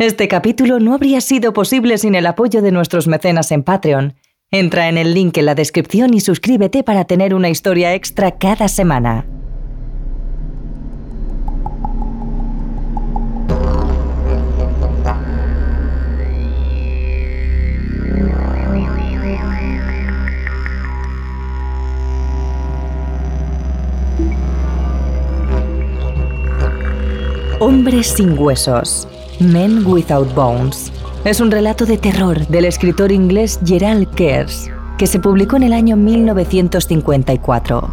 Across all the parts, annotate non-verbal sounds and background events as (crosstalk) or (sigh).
Este capítulo no habría sido posible sin el apoyo de nuestros mecenas en Patreon. Entra en el link en la descripción y suscríbete para tener una historia extra cada semana. Hombres sin huesos. Men Without Bones. Es un relato de terror del escritor inglés Gerald Kers, que se publicó en el año 1954.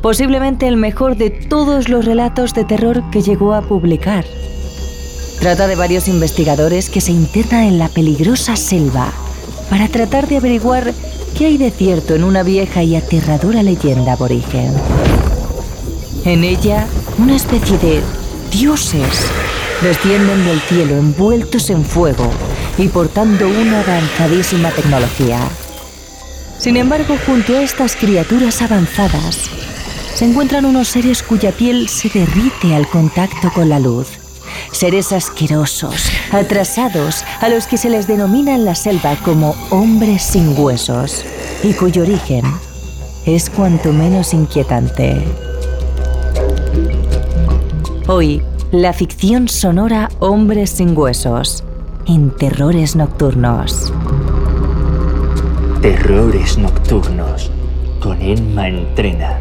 Posiblemente el mejor de todos los relatos de terror que llegó a publicar. Trata de varios investigadores que se internan en la peligrosa selva para tratar de averiguar qué hay de cierto en una vieja y aterradora leyenda aborigen. En ella, una especie de dioses descienden del cielo envueltos en fuego y portando una avanzadísima tecnología. Sin embargo, junto a estas criaturas avanzadas, se encuentran unos seres cuya piel se derrite al contacto con la luz. Seres asquerosos, atrasados, a los que se les denomina en la selva como hombres sin huesos, y cuyo origen es cuanto menos inquietante. Hoy, la ficción sonora Hombres sin Huesos, en Terrores Nocturnos. Terrores Nocturnos, con Emma Entrena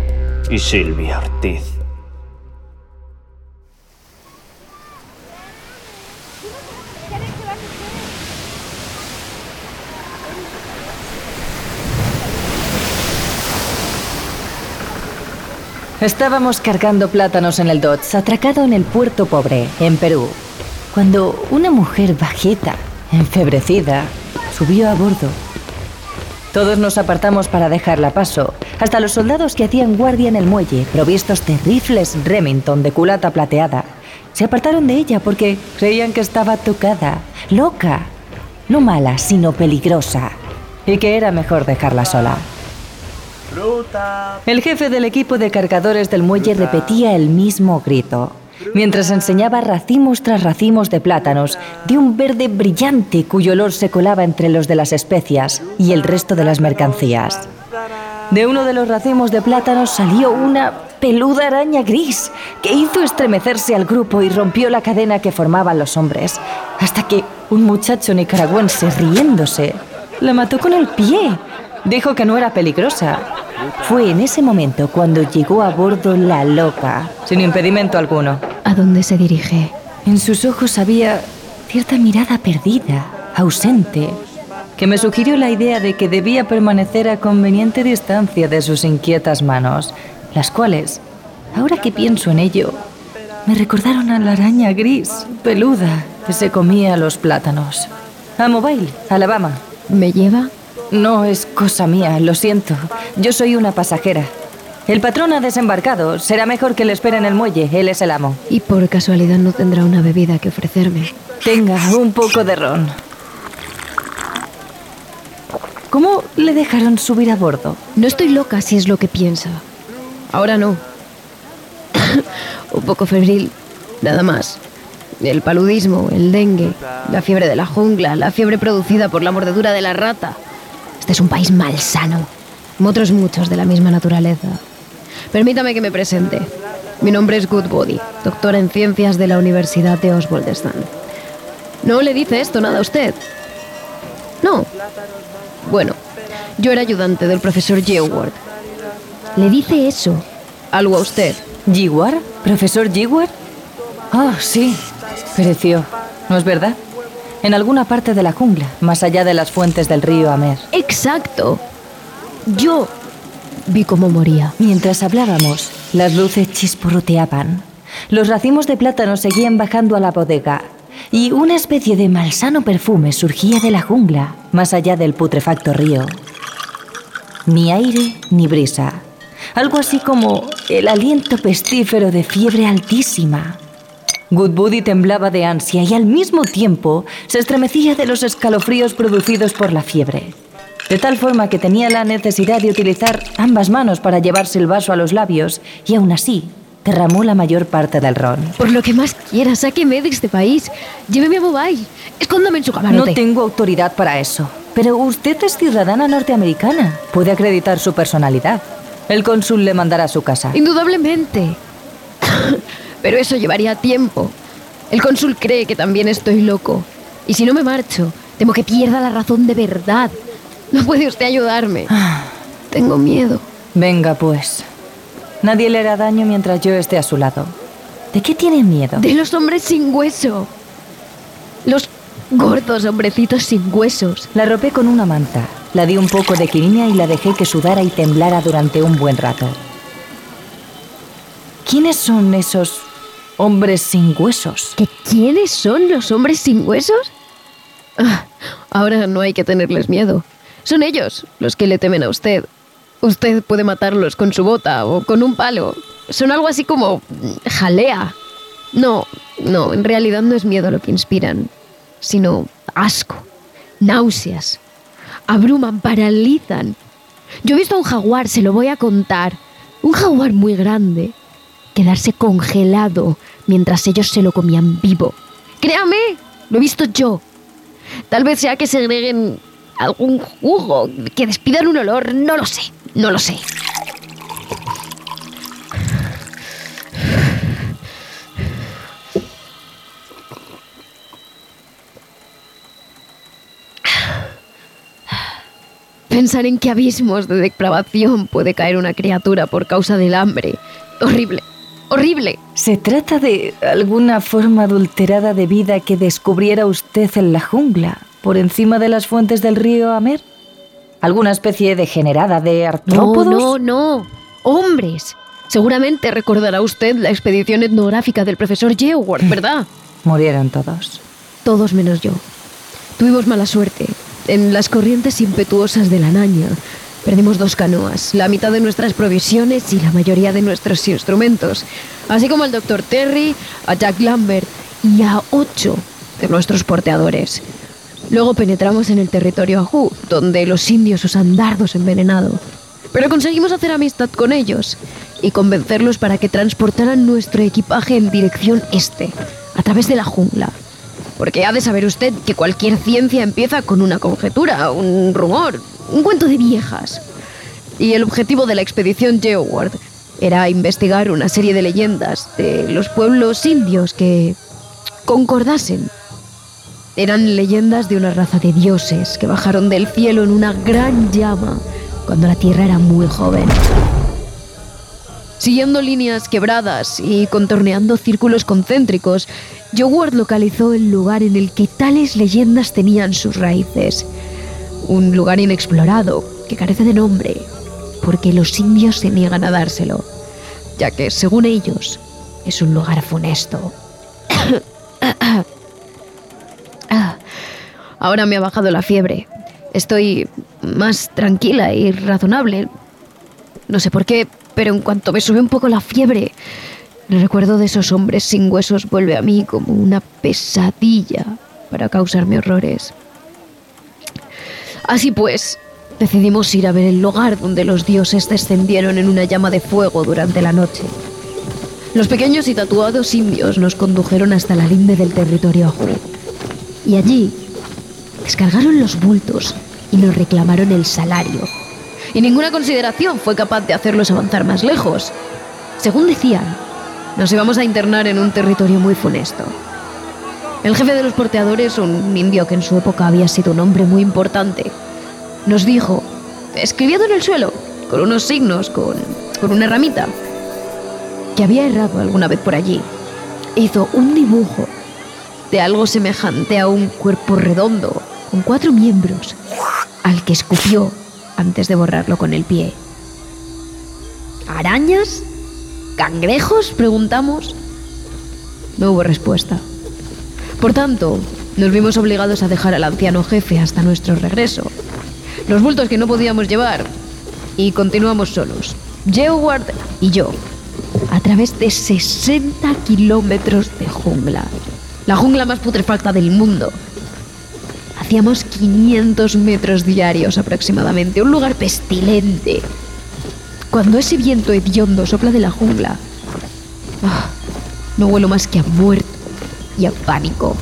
y Silvia Ortiz. Estábamos cargando plátanos en el Dodge, atracado en el puerto pobre, en Perú, cuando una mujer bajita, enfebrecida, subió a bordo. Todos nos apartamos para dejarla paso, hasta los soldados que hacían guardia en el muelle, provistos de rifles Remington de culata plateada, se apartaron de ella porque creían que estaba tocada, loca, no mala, sino peligrosa, y que era mejor dejarla sola. El jefe del equipo de cargadores del muelle repetía el mismo grito, mientras enseñaba racimos tras racimos de plátanos de un verde brillante cuyo olor se colaba entre los de las especias y el resto de las mercancías. De uno de los racimos de plátanos salió una peluda araña gris que hizo estremecerse al grupo y rompió la cadena que formaban los hombres, hasta que un muchacho nicaragüense riéndose la mató con el pie. Dijo que no era peligrosa, fue en ese momento cuando llegó a bordo la loca, sin impedimento alguno. ¿A dónde se dirige? En sus ojos había cierta mirada perdida, ausente, que me sugirió la idea de que debía permanecer a conveniente distancia de sus inquietas manos, las cuales, ahora que pienso en ello, me recordaron a la araña gris, peluda, que se comía los plátanos. A Mobile, Alabama. ¿Me lleva? No es cosa mía, lo siento. Yo soy una pasajera. El patrón ha desembarcado. Será mejor que le espere en el muelle. Él es el amo. Y por casualidad no tendrá una bebida que ofrecerme. Tenga un poco de ron. ¿Cómo le dejaron subir a bordo? No estoy loca si es lo que piensa. Ahora no. (coughs) un poco febril, nada más. El paludismo, el dengue, la fiebre de la jungla, la fiebre producida por la mordedura de la rata. Este es un país malsano, otros muchos de la misma naturaleza. Permítame que me presente. Mi nombre es Goodbody, doctora en ciencias de la Universidad de Oswaldestan. ¿No le dice esto nada a usted? No. Bueno, yo era ayudante del profesor Geward. ¿Le dice eso? Algo a usted. ¿Geward? ¿Profesor Geward? Ah, sí. Pereció. ¿No es verdad? En alguna parte de la jungla, más allá de las fuentes del río Amer. Exacto. Yo vi cómo moría. Mientras hablábamos, las luces chisporroteaban. Los racimos de plátano seguían bajando a la bodega y una especie de malsano perfume surgía de la jungla, más allá del putrefacto río. Ni aire ni brisa. Algo así como el aliento pestífero de fiebre altísima. Goodbody temblaba de ansia y al mismo tiempo se estremecía de los escalofríos producidos por la fiebre. De tal forma que tenía la necesidad de utilizar ambas manos para llevarse el vaso a los labios y aún así derramó la mayor parte del ron. Por lo que más quiera, sáqueme de este país. Lléveme a Bombay. Escóndame en su camarote. No tengo autoridad para eso. Pero usted es ciudadana norteamericana. Puede acreditar su personalidad. El cónsul le mandará a su casa. Indudablemente. (coughs) Pero eso llevaría tiempo. El cónsul cree que también estoy loco. Y si no me marcho, temo que pierda la razón de verdad. No puede usted ayudarme. Tengo miedo. Venga, pues. Nadie le hará daño mientras yo esté a su lado. ¿De qué tiene miedo? De los hombres sin hueso. Los gordos hombrecitos sin huesos. La ropé con una manta, la di un poco de quinina y la dejé que sudara y temblara durante un buen rato. ¿Quiénes son esos hombres sin huesos? ¿Que quiénes son los hombres sin huesos? Ah, ahora no hay que tenerles miedo. Son ellos los que le temen a usted. Usted puede matarlos con su bota o con un palo. Son algo así como jalea. No, no, en realidad no es miedo lo que inspiran, sino asco, náuseas. Abruman, paralizan. Yo he visto a un jaguar, se lo voy a contar. Un jaguar muy grande. Quedarse congelado mientras ellos se lo comían vivo. Créame, lo he visto yo. Tal vez sea que segreguen algún jugo, que despidan un olor, no lo sé, no lo sé. Pensar en qué abismos de depravación puede caer una criatura por causa del hambre. Horrible, horrible. ¿Se trata de alguna forma adulterada de vida que descubriera usted en la jungla, por encima de las fuentes del río Amer? ¿Alguna especie degenerada de artrópodos? No, no, no. Hombres. Seguramente recordará usted la expedición etnográfica del profesor Geoworth, (laughs) ¿verdad? Murieron todos. Todos menos yo. Tuvimos mala suerte. En las corrientes impetuosas de la Naña perdimos dos canoas, la mitad de nuestras provisiones y la mayoría de nuestros instrumentos, así como al doctor Terry, a Jack Lambert y a ocho de nuestros porteadores. Luego penetramos en el territorio Ajú, donde los indios usan dardos envenenados. Pero conseguimos hacer amistad con ellos y convencerlos para que transportaran nuestro equipaje en dirección este, a través de la jungla. Porque ha de saber usted que cualquier ciencia empieza con una conjetura, un rumor, un cuento de viejas. Y el objetivo de la expedición Geoward era investigar una serie de leyendas de los pueblos indios que concordasen. Eran leyendas de una raza de dioses que bajaron del cielo en una gran llama cuando la Tierra era muy joven. Siguiendo líneas quebradas y contorneando círculos concéntricos, Joward localizó el lugar en el que tales leyendas tenían sus raíces. Un lugar inexplorado, que carece de nombre, porque los indios se niegan a dárselo, ya que, según ellos, es un lugar funesto. (coughs) Ah, Ahora me ha bajado la fiebre. Estoy más tranquila y razonable. No sé por qué, pero en cuanto me sube un poco la fiebre, el recuerdo de esos hombres sin huesos vuelve a mí como una pesadilla para causarme horrores. Así pues, decidimos ir a ver el lugar donde los dioses descendieron en una llama de fuego durante la noche. Los pequeños y tatuados indios nos condujeron hasta la linde del territorio. Y allí descargaron los bultos y nos reclamaron el salario. Y ninguna consideración fue capaz de hacerlos avanzar más lejos. Según decían, nos íbamos a internar en un territorio muy funesto. El jefe de los porteadores, un indio que en su época había sido un hombre muy importante, nos dijo, escribiendo en el suelo, con unos signos, con, con una ramita, que había errado alguna vez por allí. Hizo un dibujo de algo semejante a un cuerpo redondo, con cuatro miembros, al que escupió antes de borrarlo con el pie. ¿Arañas? ¿Cangrejos? preguntamos. No hubo respuesta. Por tanto, nos vimos obligados a dejar al anciano jefe hasta nuestro regreso. Los bultos que no podíamos llevar. Y continuamos solos. Geoward y yo. A través de 60 kilómetros de jungla. La jungla más putrefacta del mundo. Hacíamos 500 metros diarios aproximadamente. Un lugar pestilente. Cuando ese viento hediondo sopla de la jungla, Ah, no huelo más que a muerte y a pánico.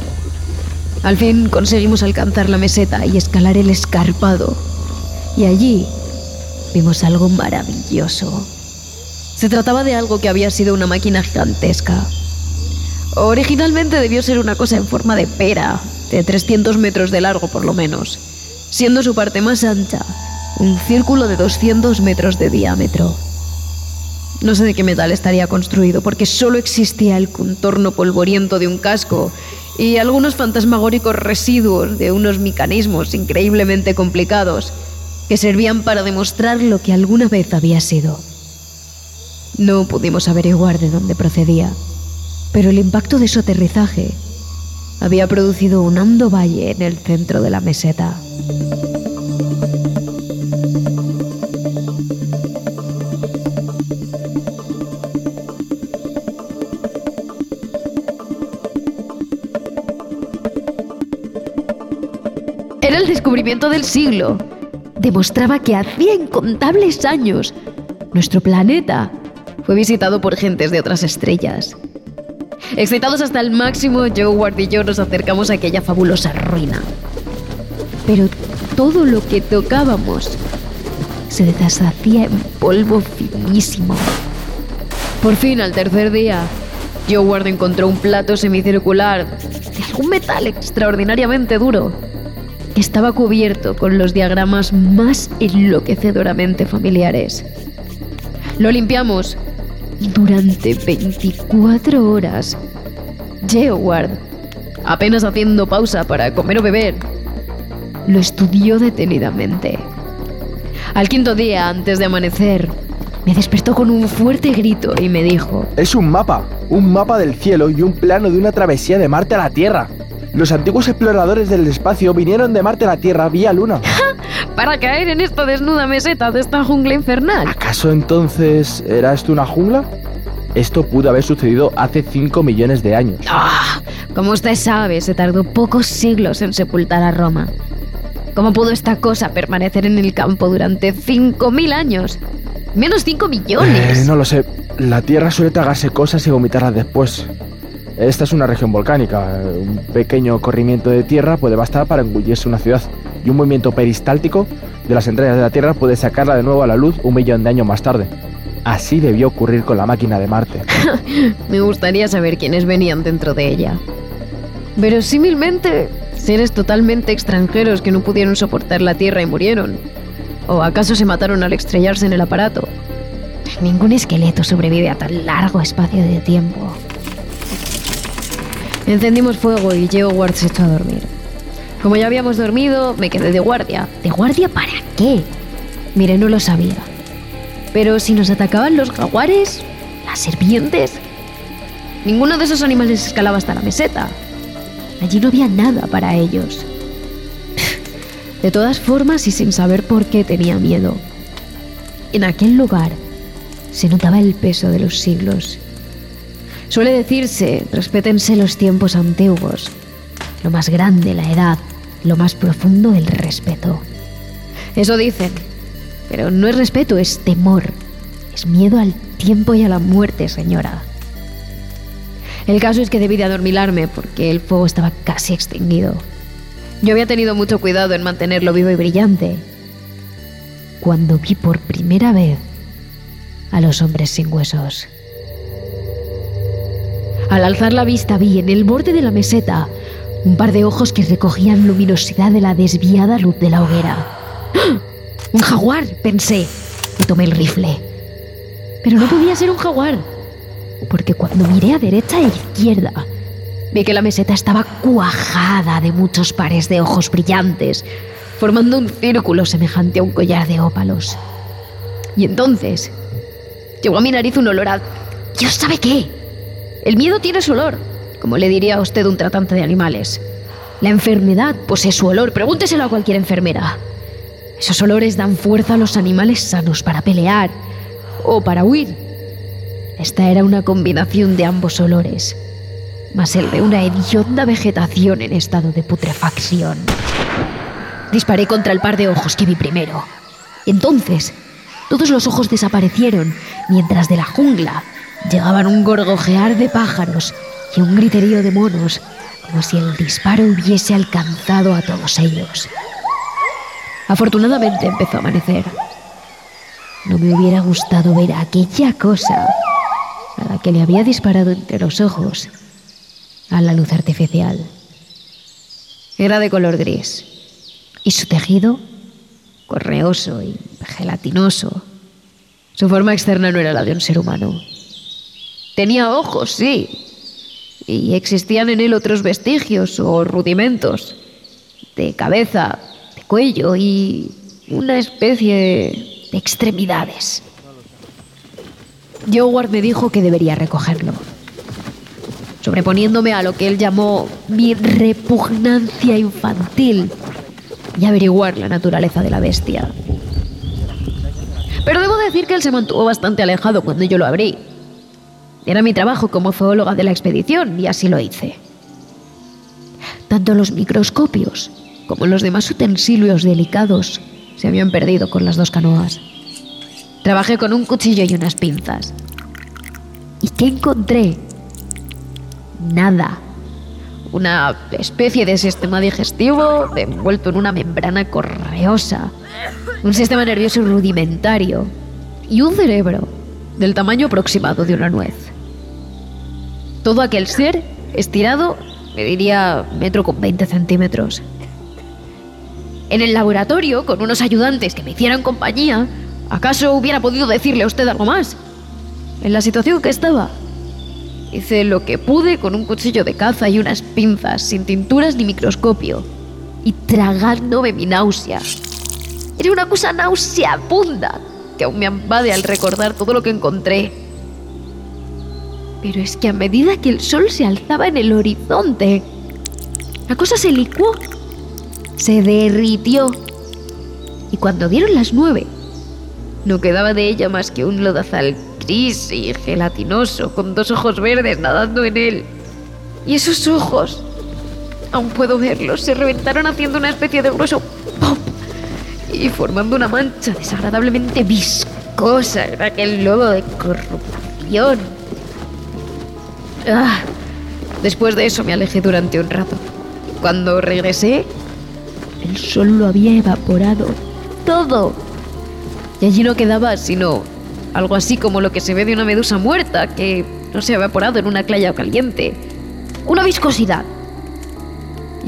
Al fin conseguimos alcanzar la meseta y escalar el escarpado. Y allí vimos algo maravilloso. Se trataba de algo que había sido una máquina gigantesca. Originalmente debió ser una cosa en forma de pera, de 300 metros de largo por lo menos, siendo su parte más ancha un círculo de 200 metros de diámetro. No sé de qué metal estaría construido, porque solo existía el contorno polvoriento de un casco y algunos fantasmagóricos residuos de unos mecanismos increíblemente complicados que servían para demostrar lo que alguna vez había sido. No pudimos averiguar de dónde procedía, pero el impacto de su aterrizaje había producido un hondo valle en el centro de la meseta. Descubrimiento del siglo. Demostraba que hacía incontables años nuestro planeta fue visitado por gentes de otras estrellas. Excitados hasta el máximo, Joe y yo nos acercamos a aquella fabulosa ruina. Pero todo lo que tocábamos se deshacía en polvo finísimo. Por fin, al tercer día, Joe Ward encontró un plato semicircular de algún metal extraordinariamente duro estaba cubierto con los diagramas más enloquecedoramente familiares. Lo limpiamos durante 24 horas, Geoward, apenas haciendo pausa para comer o beber, lo estudió detenidamente. Al quinto día, antes de amanecer, me despertó con un fuerte grito y me dijo... Es un mapa, un mapa del cielo y un plano de una travesía de Marte a la Tierra. Los antiguos exploradores del espacio vinieron de Marte a la Tierra vía Luna. (laughs) Para caer en esta desnuda meseta de esta jungla infernal. ¿Acaso entonces era esto una jungla? Esto pudo haber sucedido hace 5 millones de años. Ah, como usted sabe, se tardó pocos siglos en sepultar a Roma. ¿Cómo pudo esta cosa permanecer en el campo durante 5.000 años? Menos 5 millones. Eh, no lo sé. La Tierra suele tragarse cosas y vomitarlas después. Esta es una región volcánica. Un pequeño corrimiento de tierra puede bastar para engullirse una ciudad. Y un movimiento peristáltico de las entrañas de la Tierra puede sacarla de nuevo a la luz un millón de años más tarde. Así debió ocurrir con la máquina de Marte. (laughs) Me gustaría saber quiénes venían dentro de ella. Verosímilmente, seres totalmente extranjeros que no pudieron soportar la Tierra y murieron. ¿O acaso se mataron al estrellarse en el aparato? Ningún esqueleto sobrevive a tan largo espacio de tiempo. Encendimos fuego y Ward se echó a dormir. Como ya habíamos dormido, me quedé de guardia. ¿De guardia para qué? Mire, no lo sabía. Pero si nos atacaban los jaguares, las serpientes, ninguno de esos animales escalaba hasta la meseta. Allí no había nada para ellos. (laughs) De todas formas y sin saber por qué tenía miedo. En aquel lugar se notaba el peso de los siglos Suele decirse, respétense los tiempos antiguos. Lo más grande la edad, lo más profundo el respeto. Eso dicen, pero no es respeto, es temor. Es miedo al tiempo y a la muerte, señora. El caso es que debí de adormilarme porque el fuego estaba casi extinguido. Yo había tenido mucho cuidado en mantenerlo vivo y brillante. Cuando vi por primera vez a los hombres sin huesos. Al alzar la vista vi en el borde de la meseta un par de ojos que recogían luminosidad de la desviada luz de la hoguera. ¡Ah! ¡Un jaguar! pensé y tomé el rifle. Pero no podía ser un jaguar, porque cuando miré a derecha e izquierda, vi que la meseta estaba cuajada de muchos pares de ojos brillantes, formando un círculo semejante a un collar de ópalos. Y entonces llegó a mi nariz un olor a... ¿Dios sabe qué? El miedo tiene su olor, como le diría a usted un tratante de animales. La enfermedad posee su olor, pregúnteselo a cualquier enfermera. Esos olores dan fuerza a los animales sanos para pelear o para huir. Esta era una combinación de ambos olores, más el de una hedionda vegetación en estado de putrefacción. Disparé contra el par de ojos que vi primero. Entonces, todos los ojos desaparecieron, mientras de la jungla llegaban un gorgojear de pájaros y un griterío de monos, como si el disparo hubiese alcanzado a todos ellos. Afortunadamente empezó a amanecer. No me hubiera gustado ver aquella cosa a la que le había disparado entre los ojos a la luz artificial. Era de color gris y su tejido correoso y gelatinoso. Su forma externa no era la de un ser humano. Tenía ojos, sí, y existían en él otros vestigios o rudimentos de cabeza, de cuello y una especie de extremidades. Howard me dijo que debería recogerlo, sobreponiéndome a lo que él llamó mi repugnancia infantil y averiguar la naturaleza de la bestia. Pero debo decir que él se mantuvo bastante alejado cuando yo lo abrí. Era mi trabajo como zoóloga de la expedición y así lo hice. Tanto los microscopios como los demás utensilios delicados se habían perdido con las dos canoas. Trabajé con un cuchillo y unas pinzas. ¿Y qué encontré? Nada. Una especie de sistema digestivo envuelto en una membrana correosa. Un sistema nervioso rudimentario. Y un cerebro del tamaño aproximado de una nuez. Todo aquel ser estirado me diría metro con 20 centímetros. En el laboratorio, con unos ayudantes que me hicieran compañía, ¿acaso hubiera podido decirle a usted algo más? En la situación que estaba, hice lo que pude con un cuchillo de caza y unas pinzas, sin tinturas ni microscopio, y tragándome mi náusea. Era una cosa nauseabunda que aún me ambade al recordar todo lo que encontré. Pero es que a medida que el sol se alzaba en el horizonte, la cosa se licuó se derritió. Y cuando dieron las nueve, no quedaba de ella más que un lodazal gris y gelatinoso, con dos ojos verdes nadando en él. Y esos ojos, aún puedo verlos, se reventaron haciendo una especie de grueso pop y formando una mancha desagradablemente viscosa en aquel lodo de corrupción. Ah, después de eso me alejé durante un rato. Cuando regresé, el sol lo había evaporado todo. Y allí no quedaba sino algo así como lo que se ve de una medusa muerta, que no se ha evaporado en una playa caliente. Una viscosidad.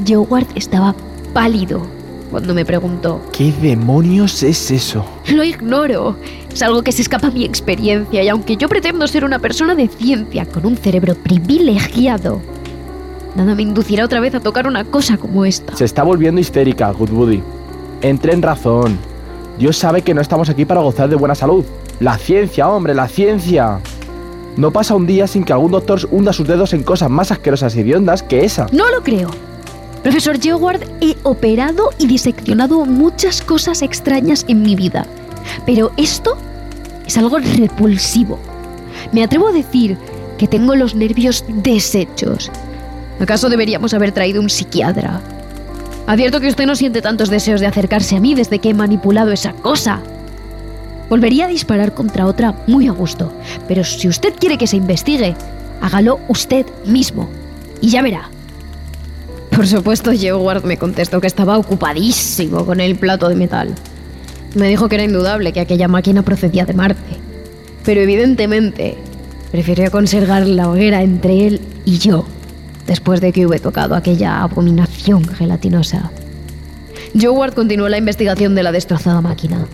Howard estaba pálido cuando me preguntó. ¿Qué demonios es eso? Lo ignoro. Es algo que se escapa a mi experiencia y aunque yo pretendo ser una persona de ciencia con un cerebro privilegiado, Nada me inducirá otra vez a tocar una cosa como esta. Se está volviendo histérica, Goodwoody. Entre en razón. Dios sabe que no estamos aquí para gozar de buena salud. La ciencia, hombre, la ciencia. No pasa un día sin que algún doctor hunda sus dedos en cosas más asquerosas y hediondas que esa. No lo creo. Profesor Howard, he operado y diseccionado muchas cosas extrañas en mi vida. Pero esto es algo repulsivo. Me atrevo a decir que tengo los nervios deshechos ¿Acaso deberíamos haber traído un psiquiatra? Advierto que usted no siente tantos deseos de acercarse a mí desde que he manipulado esa cosa. Volvería a disparar contra otra muy a gusto, pero si usted quiere que se investigue, hágalo usted mismo. Y ya verá. Por supuesto, Howard me contestó que estaba ocupadísimo con el plato de metal. Me dijo que era indudable que aquella máquina procedía de Marte. Pero evidentemente, prefirió conservar la hoguera entre él y yo después de que hube tocado aquella abominación gelatinosa. Howard continuó la investigación de la destrozada máquina.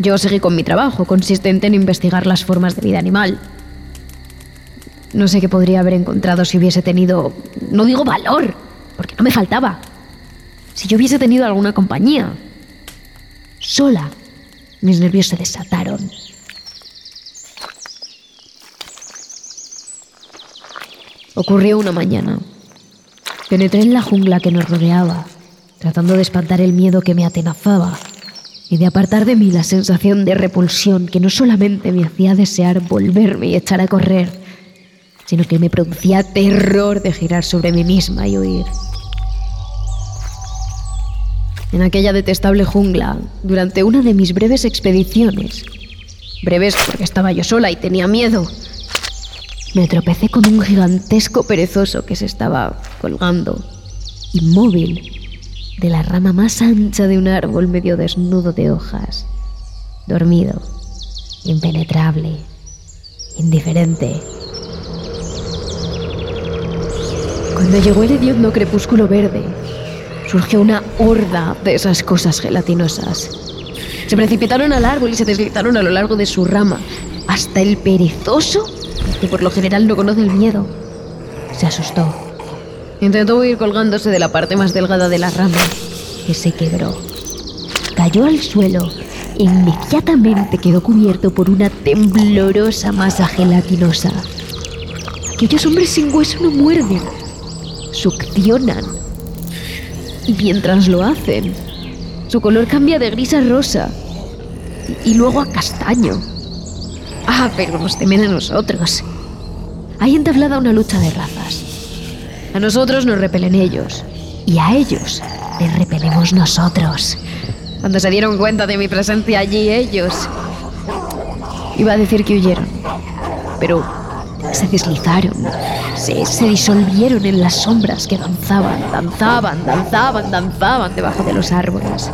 Yo seguí con mi trabajo, consistente en investigar las formas de vida animal. No sé qué podría haber encontrado si hubiese tenido, no digo valor, porque no me faltaba. Si yo hubiese tenido alguna compañía. Sola, mis nervios se desataron. Ocurrió una mañana. Penetré en la jungla que nos rodeaba, tratando de espantar el miedo que me atenazaba y de apartar de mí la sensación de repulsión que no solamente me hacía desear volverme y echar a correr, sino que me producía terror de girar sobre mí misma y huir. En aquella detestable jungla, durante una de mis breves expediciones, breves porque estaba yo sola y tenía miedo, me tropecé con un gigantesco perezoso que se estaba colgando, inmóvil, de la rama más ancha de un árbol medio desnudo de hojas, dormido, impenetrable, indiferente. Cuando llegó el hediondo crepúsculo verde, surgió una horda de esas cosas gelatinosas. Se precipitaron al árbol y se deslizaron a lo largo de su rama, hasta el perezoso, que por lo general no conoce el miedo, se asustó. Intentó huir colgándose de la parte más delgada de la rama, que se quebró. Cayó al suelo e inmediatamente quedó cubierto por una temblorosa masa gelatinosa. Aquellos hombres sin hueso no muerden, succionan. Y mientras lo hacen, su color cambia de gris a rosa y luego a castaño. Ah, pero nos temen a nosotros. Hay entablada una lucha de razas. A nosotros nos repelen ellos y a ellos les repelemos nosotros. Cuando se dieron cuenta de mi presencia allí, ellos... Iba a decir que huyeron, pero se deslizaron, se, disolvieron en las sombras que danzaban, danzaban, danzaban, danzaban debajo de los árboles.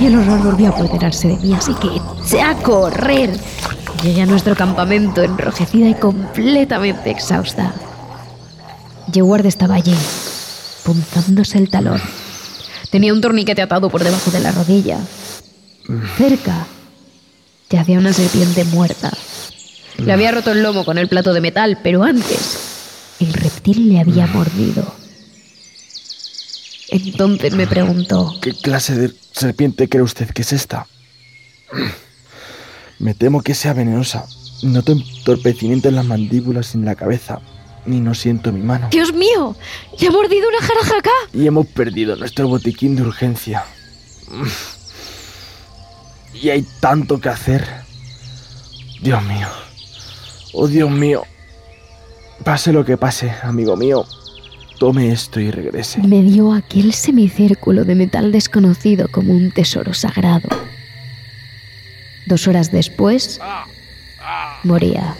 Y el horror volvió a apoderarse de mí, así que eché a correr. Llegué a nuestro campamento enrojecida y completamente exhausta. Yeward estaba allí, punzándose el talón. Tenía un torniquete atado por debajo de la rodilla. Cerca yacía una serpiente muerta. Le había roto el lomo con el plato de metal, pero antes el reptil le había mordido. Entonces me preguntó, ¿Qué clase de serpiente cree usted que es esta? Me temo que sea venenosa. Noto entorpecimiento en las mandíbulas y en la cabeza. Y no siento mi mano. ¡Dios mío! ¡Le ha mordido una jarajacá! Y hemos perdido nuestro botiquín de urgencia. Y hay tanto que hacer. Dios mío. Oh, Dios mío. Pase lo que pase, amigo mío. Tome esto y regrese. Me dio aquel semicírculo de metal desconocido como un tesoro sagrado. Dos horas después, moría.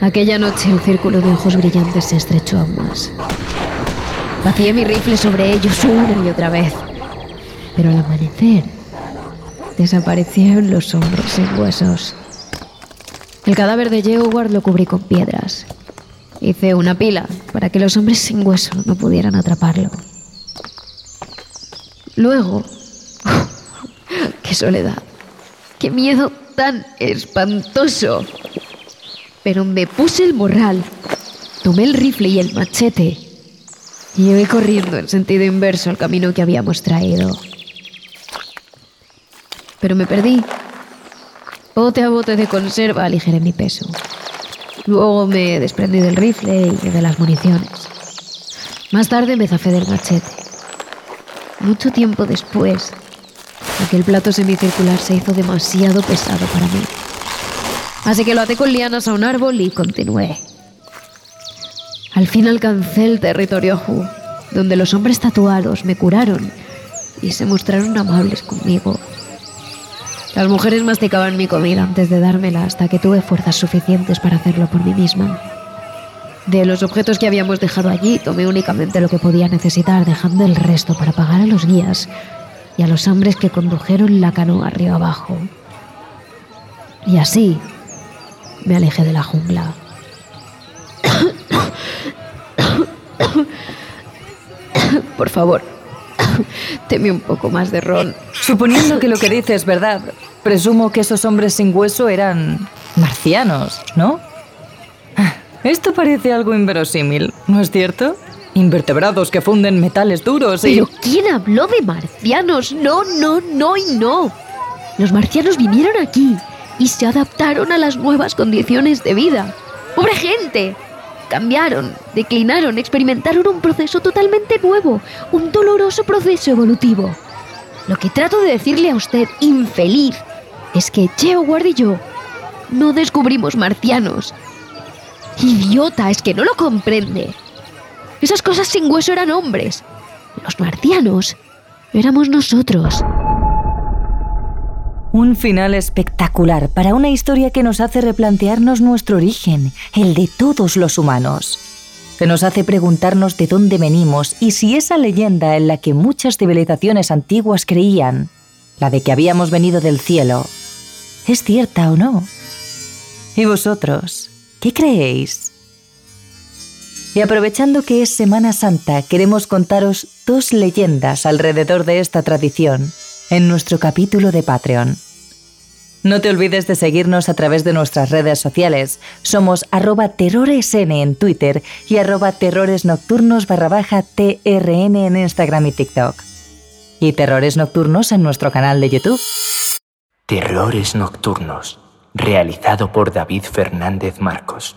Aquella noche el círculo de ojos brillantes se estrechó aún más. Vacié mi rifle sobre ellos una y otra vez. Pero al amanecer, desaparecieron los hombres sin huesos. El cadáver de Yeoward lo cubrí con piedras. Hice una pila para que los hombres sin hueso no pudieran atraparlo. Luego, (laughs) qué soledad, qué miedo tan espantoso. Pero me puse el morral, tomé el rifle y el machete y llevé corriendo en sentido inverso al camino que habíamos traído. Pero me perdí. Bote a bote de conserva aligeré mi peso. Luego me desprendí del rifle y de las municiones. Más tarde me zafé del machete. Mucho tiempo después, aquel plato semicircular se hizo demasiado pesado para mí. Así que lo até con lianas a un árbol y continué. Al fin alcancé el territorio Hu, donde los hombres tatuados me curaron y se mostraron amables conmigo. Las mujeres masticaban mi comida antes de dármela hasta que tuve fuerzas suficientes para hacerlo por mí misma. De los objetos que habíamos dejado allí, tomé únicamente lo que podía necesitar, dejando el resto para pagar a los guías y a los hombres que condujeron la canoa río abajo. Y así me alejé de la jungla. Por favor, (coughs) teme un poco más de ron. Suponiendo que lo que dice es verdad, presumo que esos hombres sin hueso eran marcianos, ¿no? Esto parece algo inverosímil, ¿no es cierto? Invertebrados que funden metales duros y... ¿Pero quién habló de marcianos? No, no, no y no. Los marcianos vinieron aquí y se adaptaron a las nuevas condiciones de vida. ¡Pobre gente! Cambiaron, declinaron, experimentaron un proceso totalmente nuevo, un doloroso proceso evolutivo. Lo que trato de decirle a usted, infeliz, es que Geoward y yo no descubrimos marcianos. Idiota, es que no lo comprende. Esas cosas sin hueso eran hombres. Los marcianos éramos nosotros. Un final espectacular para una historia que nos hace replantearnos nuestro origen, el de todos los humanos. Que nos hace preguntarnos de dónde venimos y si esa leyenda en la que muchas civilizaciones antiguas creían, la de que habíamos venido del cielo, es cierta o no. ¿Y vosotros? ¿Qué creéis? Y aprovechando que es Semana Santa, queremos contaros dos leyendas alrededor de esta tradición en nuestro capítulo de Patreon. No te olvides de seguirnos a través de nuestras redes sociales. Somos arroba terroresn en Twitter y arroba terroresnocturnos barra baja TRN en Instagram y TikTok. Y Terrores Nocturnos en nuestro canal de YouTube. Terrores Nocturnos, realizado por David Fernández Marcos.